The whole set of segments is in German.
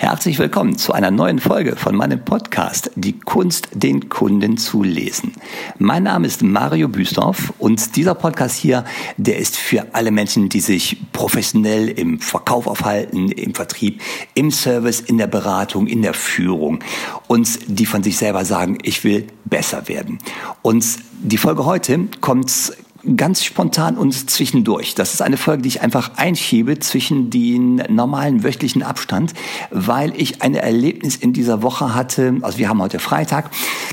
Herzlich willkommen zu einer neuen Folge von meinem Podcast Die Kunst, den Kunden zu lesen. Mein Name ist Mario Büstorf und dieser Podcast hier, der ist für alle Menschen, die sich professionell im Verkauf aufhalten, im Vertrieb, im Service, in der Beratung, in der Führung und die von sich selber sagen, ich will besser werden. Und die Folge heute kommt ganz spontan und zwischendurch. Das ist eine Folge, die ich einfach einschiebe zwischen den normalen wöchentlichen Abstand, weil ich ein Erlebnis in dieser Woche hatte. Also wir haben heute Freitag.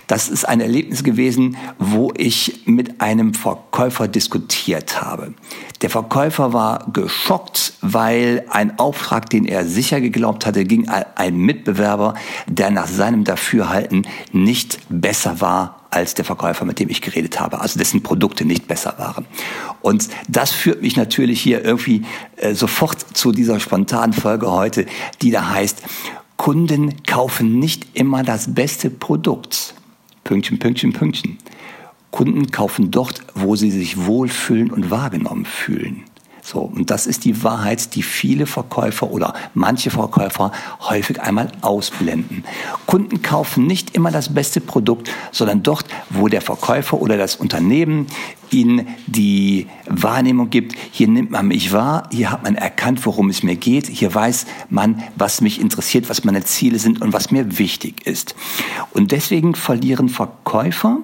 Das ist ein Erlebnis gewesen, wo ich mit einem Verkäufer diskutiert habe. Der Verkäufer war geschockt, weil ein Auftrag, den er sicher geglaubt hatte, ging an einen Mitbewerber, der nach seinem Dafürhalten nicht besser war als der Verkäufer, mit dem ich geredet habe, also dessen Produkte nicht besser waren. Und das führt mich natürlich hier irgendwie äh, sofort zu dieser spontanen Folge heute, die da heißt, Kunden kaufen nicht immer das beste Produkt. Pünktchen, Pünktchen, Pünktchen. Kunden kaufen dort, wo sie sich wohlfühlen und wahrgenommen fühlen. So, und das ist die Wahrheit, die viele Verkäufer oder manche Verkäufer häufig einmal ausblenden. Kunden kaufen nicht immer das beste Produkt, sondern dort, wo der Verkäufer oder das Unternehmen ihnen die Wahrnehmung gibt, hier nimmt man mich wahr, hier hat man erkannt, worum es mir geht, hier weiß man, was mich interessiert, was meine Ziele sind und was mir wichtig ist. Und deswegen verlieren Verkäufer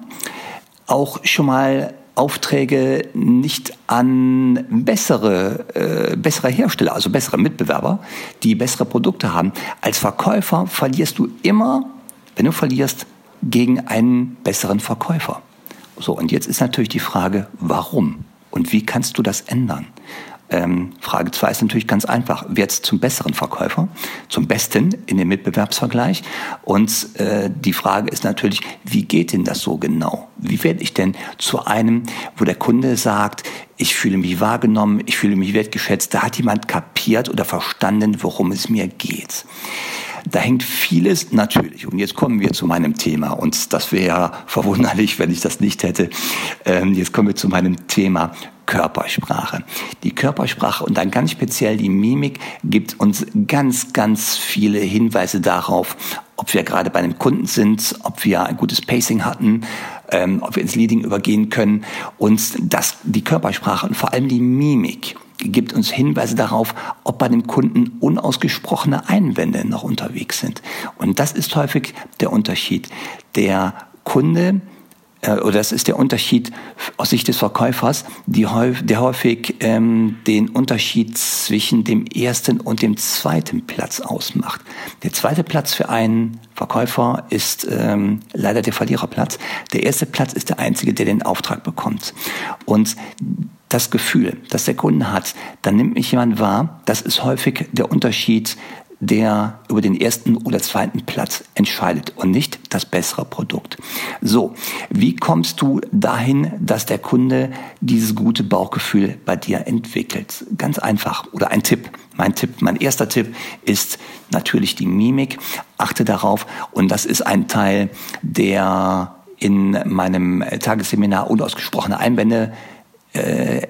auch schon mal Aufträge nicht an bessere, äh, bessere Hersteller, also bessere Mitbewerber, die bessere Produkte haben. Als Verkäufer verlierst du immer, wenn du verlierst, gegen einen besseren Verkäufer. So, und jetzt ist natürlich die Frage, warum? Und wie kannst du das ändern? Ähm, Frage 2 ist natürlich ganz einfach. Wird zum besseren Verkäufer, zum besten in dem Mitbewerbsvergleich? Und äh, die Frage ist natürlich, wie geht denn das so genau? Wie werde ich denn zu einem, wo der Kunde sagt, ich fühle mich wahrgenommen, ich fühle mich wertgeschätzt, da hat jemand kapiert oder verstanden, worum es mir geht. Da hängt vieles natürlich. Und jetzt kommen wir zu meinem Thema. Und das wäre verwunderlich, wenn ich das nicht hätte. Ähm, jetzt kommen wir zu meinem Thema Körpersprache. Die Körpersprache und dann ganz speziell die Mimik gibt uns ganz, ganz viele Hinweise darauf, ob wir gerade bei einem Kunden sind, ob wir ein gutes Pacing hatten, ähm, ob wir ins Leading übergehen können. Und das, die Körpersprache und vor allem die Mimik gibt uns Hinweise darauf, ob bei dem Kunden unausgesprochene Einwände noch unterwegs sind. Und das ist häufig der Unterschied. Der Kunde oder das ist der Unterschied aus Sicht des Verkäufers, die, der häufig ähm, den Unterschied zwischen dem ersten und dem zweiten Platz ausmacht. Der zweite Platz für einen Verkäufer ist ähm, leider der Verliererplatz. Der erste Platz ist der einzige, der den Auftrag bekommt. Und das Gefühl, das der Kunde hat, dann nimmt mich jemand wahr, das ist häufig der Unterschied der über den ersten oder zweiten Platz entscheidet und nicht das bessere Produkt. So, wie kommst du dahin, dass der Kunde dieses gute Bauchgefühl bei dir entwickelt? Ganz einfach. Oder ein Tipp. Mein Tipp, mein erster Tipp ist natürlich die Mimik. Achte darauf. Und das ist ein Teil, der in meinem Tagesseminar unausgesprochene Einwände äh,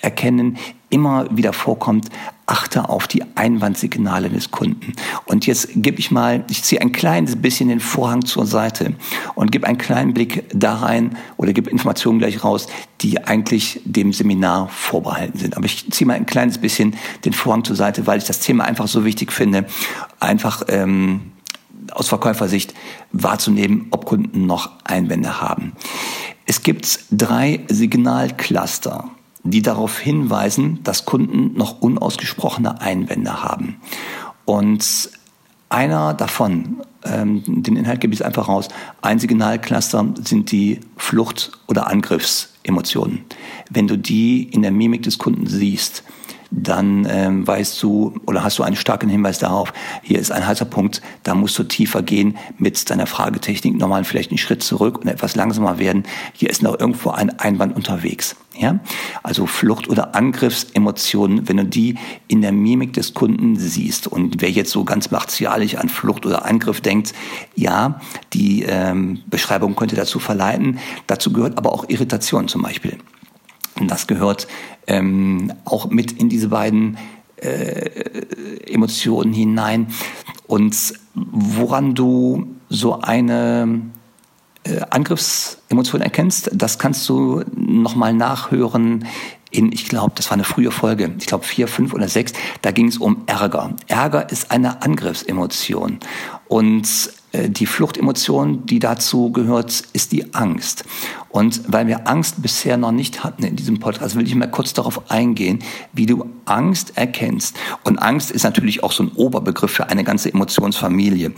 erkennen, immer wieder vorkommt, achte auf die Einwandsignale des Kunden. Und jetzt gebe ich mal, ich ziehe ein kleines bisschen den Vorhang zur Seite und gebe einen kleinen Blick da rein oder gebe Informationen gleich raus, die eigentlich dem Seminar vorbehalten sind. Aber ich ziehe mal ein kleines bisschen den Vorhang zur Seite, weil ich das Thema einfach so wichtig finde, einfach ähm, aus Verkäufersicht wahrzunehmen, ob Kunden noch Einwände haben. Es gibt drei Signalcluster die darauf hinweisen, dass Kunden noch unausgesprochene Einwände haben. Und einer davon, ähm, den Inhalt gebe ich einfach raus, ein Signalcluster sind die Flucht- oder Angriffsemotionen. Wenn du die in der Mimik des Kunden siehst, dann ähm, weißt du oder hast du einen starken Hinweis darauf, hier ist ein heißer Punkt, da musst du tiefer gehen mit deiner Fragetechnik, normal vielleicht einen Schritt zurück und etwas langsamer werden. Hier ist noch irgendwo ein Einwand unterwegs. Ja? Also Flucht- oder Angriffsemotionen, wenn du die in der Mimik des Kunden siehst. Und wer jetzt so ganz martialisch an Flucht oder Angriff denkt, ja, die ähm, Beschreibung könnte dazu verleiten. Dazu gehört aber auch Irritation zum Beispiel. Und das gehört ähm, auch mit in diese beiden äh, Emotionen hinein. Und woran du so eine äh, Angriffsemotion erkennst, das kannst du nochmal nachhören in, ich glaube, das war eine frühe Folge, ich glaube vier, fünf oder sechs, da ging es um Ärger. Ärger ist eine Angriffsemotion. Und äh, die Fluchtemotion, die dazu gehört, ist die Angst. Und weil wir Angst bisher noch nicht hatten in diesem Podcast, will ich mal kurz darauf eingehen, wie du Angst erkennst. Und Angst ist natürlich auch so ein Oberbegriff für eine ganze Emotionsfamilie.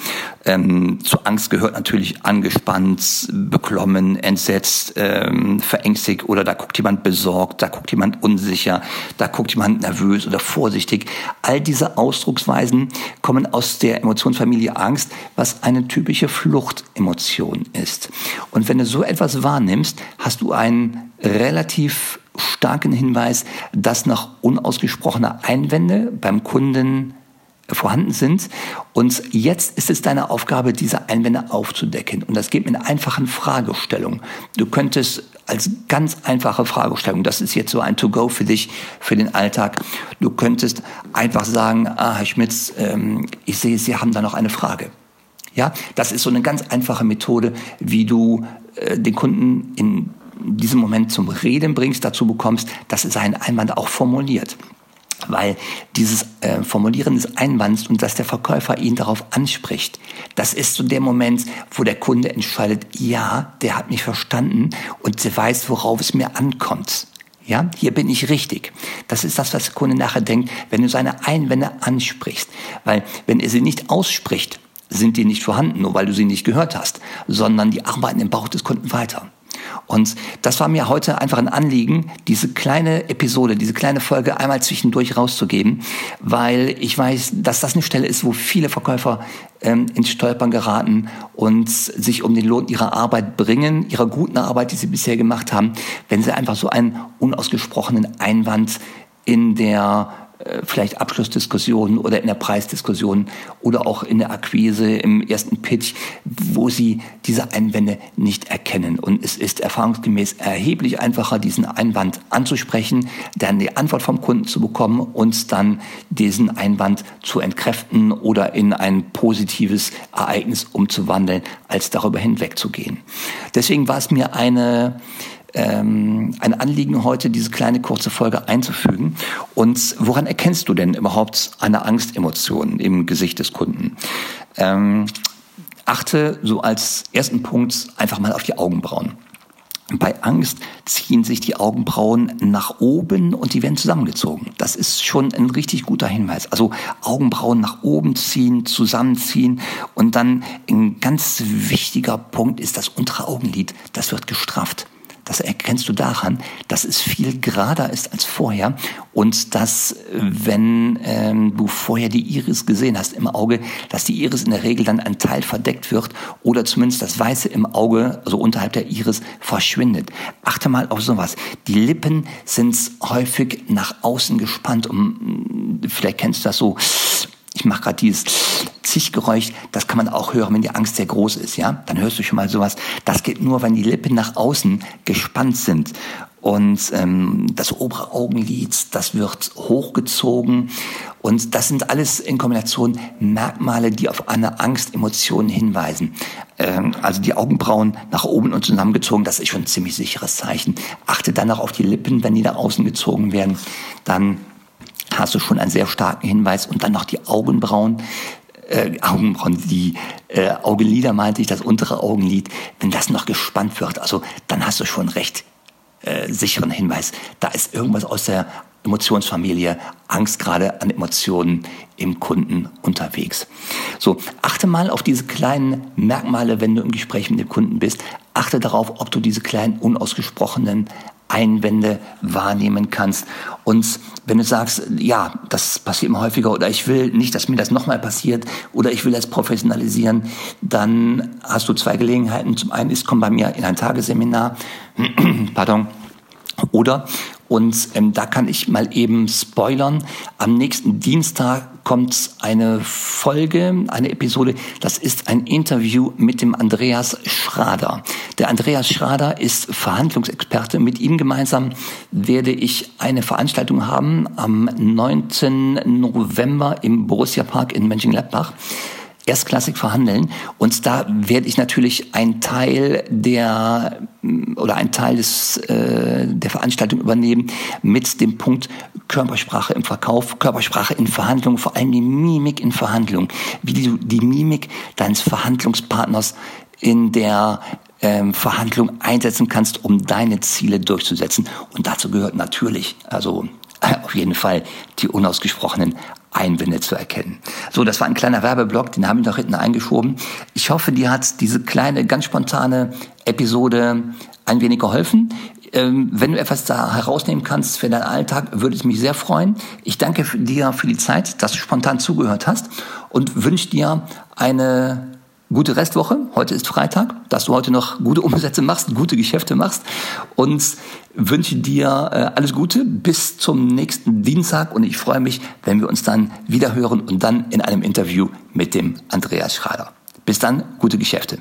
Ähm, zu Angst gehört natürlich angespannt, beklommen, entsetzt, ähm, verängstigt oder da guckt jemand besorgt, da guckt jemand unsicher, da guckt jemand nervös oder vorsichtig. All diese Ausdrucksweisen kommen aus der Emotionsfamilie Angst, was eine typische Fluchtemotion ist. Und wenn du so etwas wahrnimmst, hast du einen relativ starken Hinweis, dass noch unausgesprochene Einwände beim Kunden vorhanden sind. Und jetzt ist es deine Aufgabe, diese Einwände aufzudecken. Und das geht mit einfachen Fragestellung. Du könntest als ganz einfache Fragestellung, das ist jetzt so ein To-Go für dich, für den Alltag, du könntest einfach sagen, ah, Herr Schmitz, ähm, ich sehe, Sie haben da noch eine Frage. Ja, das ist so eine ganz einfache Methode, wie du äh, den Kunden in diesem Moment zum Reden bringst, dazu bekommst, dass er seinen Einwand auch formuliert. Weil dieses äh, Formulieren des Einwands und dass der Verkäufer ihn darauf anspricht, das ist so der Moment, wo der Kunde entscheidet, ja, der hat mich verstanden und der weiß, worauf es mir ankommt. Ja, hier bin ich richtig. Das ist das, was der Kunde nachher denkt, wenn du seine Einwände ansprichst. Weil wenn er sie nicht ausspricht, sind die nicht vorhanden, nur weil du sie nicht gehört hast, sondern die arbeiten im Bauch des Kunden weiter. Und das war mir heute einfach ein Anliegen, diese kleine Episode, diese kleine Folge einmal zwischendurch rauszugeben, weil ich weiß, dass das eine Stelle ist, wo viele Verkäufer ähm, ins Stolpern geraten und sich um den Lohn ihrer Arbeit bringen, ihrer guten Arbeit, die sie bisher gemacht haben, wenn sie einfach so einen unausgesprochenen Einwand in der vielleicht Abschlussdiskussionen oder in der Preisdiskussion oder auch in der Akquise im ersten Pitch, wo sie diese Einwände nicht erkennen. Und es ist erfahrungsgemäß erheblich einfacher, diesen Einwand anzusprechen, dann die Antwort vom Kunden zu bekommen und dann diesen Einwand zu entkräften oder in ein positives Ereignis umzuwandeln, als darüber hinwegzugehen. Deswegen war es mir eine ähm, ein Anliegen heute, diese kleine kurze Folge einzufügen. Und woran erkennst du denn überhaupt eine Angstemotion im Gesicht des Kunden? Ähm, achte so als ersten Punkt einfach mal auf die Augenbrauen. Bei Angst ziehen sich die Augenbrauen nach oben und die werden zusammengezogen. Das ist schon ein richtig guter Hinweis. Also Augenbrauen nach oben ziehen, zusammenziehen und dann ein ganz wichtiger Punkt ist das untere Augenlid. Das wird gestrafft. Das erkennst du daran, dass es viel gerader ist als vorher und dass, wenn ähm, du vorher die Iris gesehen hast im Auge, dass die Iris in der Regel dann ein Teil verdeckt wird oder zumindest das Weiße im Auge, also unterhalb der Iris, verschwindet. Achte mal auf sowas. Die Lippen sind häufig nach außen gespannt. Um, vielleicht kennst du das so ich mache gerade dieses Zichgeräusch, das kann man auch hören, wenn die Angst sehr groß ist, ja? Dann hörst du schon mal sowas. Das geht nur, wenn die Lippen nach außen gespannt sind. Und ähm, das obere Augenlid, das wird hochgezogen. Und das sind alles in Kombination Merkmale, die auf eine Angstemotion hinweisen. Ähm, also die Augenbrauen nach oben und zusammengezogen, das ist schon ein ziemlich sicheres Zeichen. Achte dann auch auf die Lippen, wenn die nach außen gezogen werden. Dann hast du schon einen sehr starken Hinweis und dann noch die Augenbrauen. Äh, Augenbrauen, die äh, Augenlider meinte ich, das untere Augenlid, wenn das noch gespannt wird, also dann hast du schon recht äh, sicheren Hinweis. Da ist irgendwas aus der Emotionsfamilie, Angst gerade an Emotionen im Kunden unterwegs. So, achte mal auf diese kleinen Merkmale, wenn du im Gespräch mit dem Kunden bist. Achte darauf, ob du diese kleinen unausgesprochenen Einwände wahrnehmen kannst. Und wenn du sagst, ja, das passiert immer häufiger oder ich will nicht, dass mir das nochmal passiert oder ich will das professionalisieren, dann hast du zwei Gelegenheiten. Zum einen ist, komm bei mir in ein Tagesseminar, pardon, oder und ähm, da kann ich mal eben spoilern. Am nächsten Dienstag kommt eine Folge, eine Episode. Das ist ein Interview mit dem Andreas Schrader. Der Andreas Schrader ist Verhandlungsexperte. Mit ihm gemeinsam werde ich eine Veranstaltung haben am 9. November im Borussia Park in Mönchengladbach. erstklassig verhandeln. Und da werde ich natürlich einen Teil der oder einen Teil des, äh, der Veranstaltung übernehmen mit dem Punkt Körpersprache im Verkauf, Körpersprache in Verhandlungen, vor allem die Mimik in Verhandlungen, wie du die Mimik deines Verhandlungspartners in der ähm, Verhandlung einsetzen kannst, um deine Ziele durchzusetzen. Und dazu gehört natürlich, also auf jeden Fall die unausgesprochenen Einwände zu erkennen. So, das war ein kleiner Werbeblock, den haben wir noch hinten eingeschoben. Ich hoffe, dir hat diese kleine, ganz spontane Episode ein wenig geholfen. Ähm, wenn du etwas da herausnehmen kannst für deinen Alltag, würde es mich sehr freuen. Ich danke dir für die Zeit, dass du spontan zugehört hast und wünsche dir eine gute Restwoche. Heute ist Freitag, dass du heute noch gute Umsätze machst, gute Geschäfte machst und wünsche dir äh, alles Gute bis zum nächsten Dienstag und ich freue mich, wenn wir uns dann wieder hören und dann in einem Interview mit dem Andreas Schrader. Bis dann, gute Geschäfte.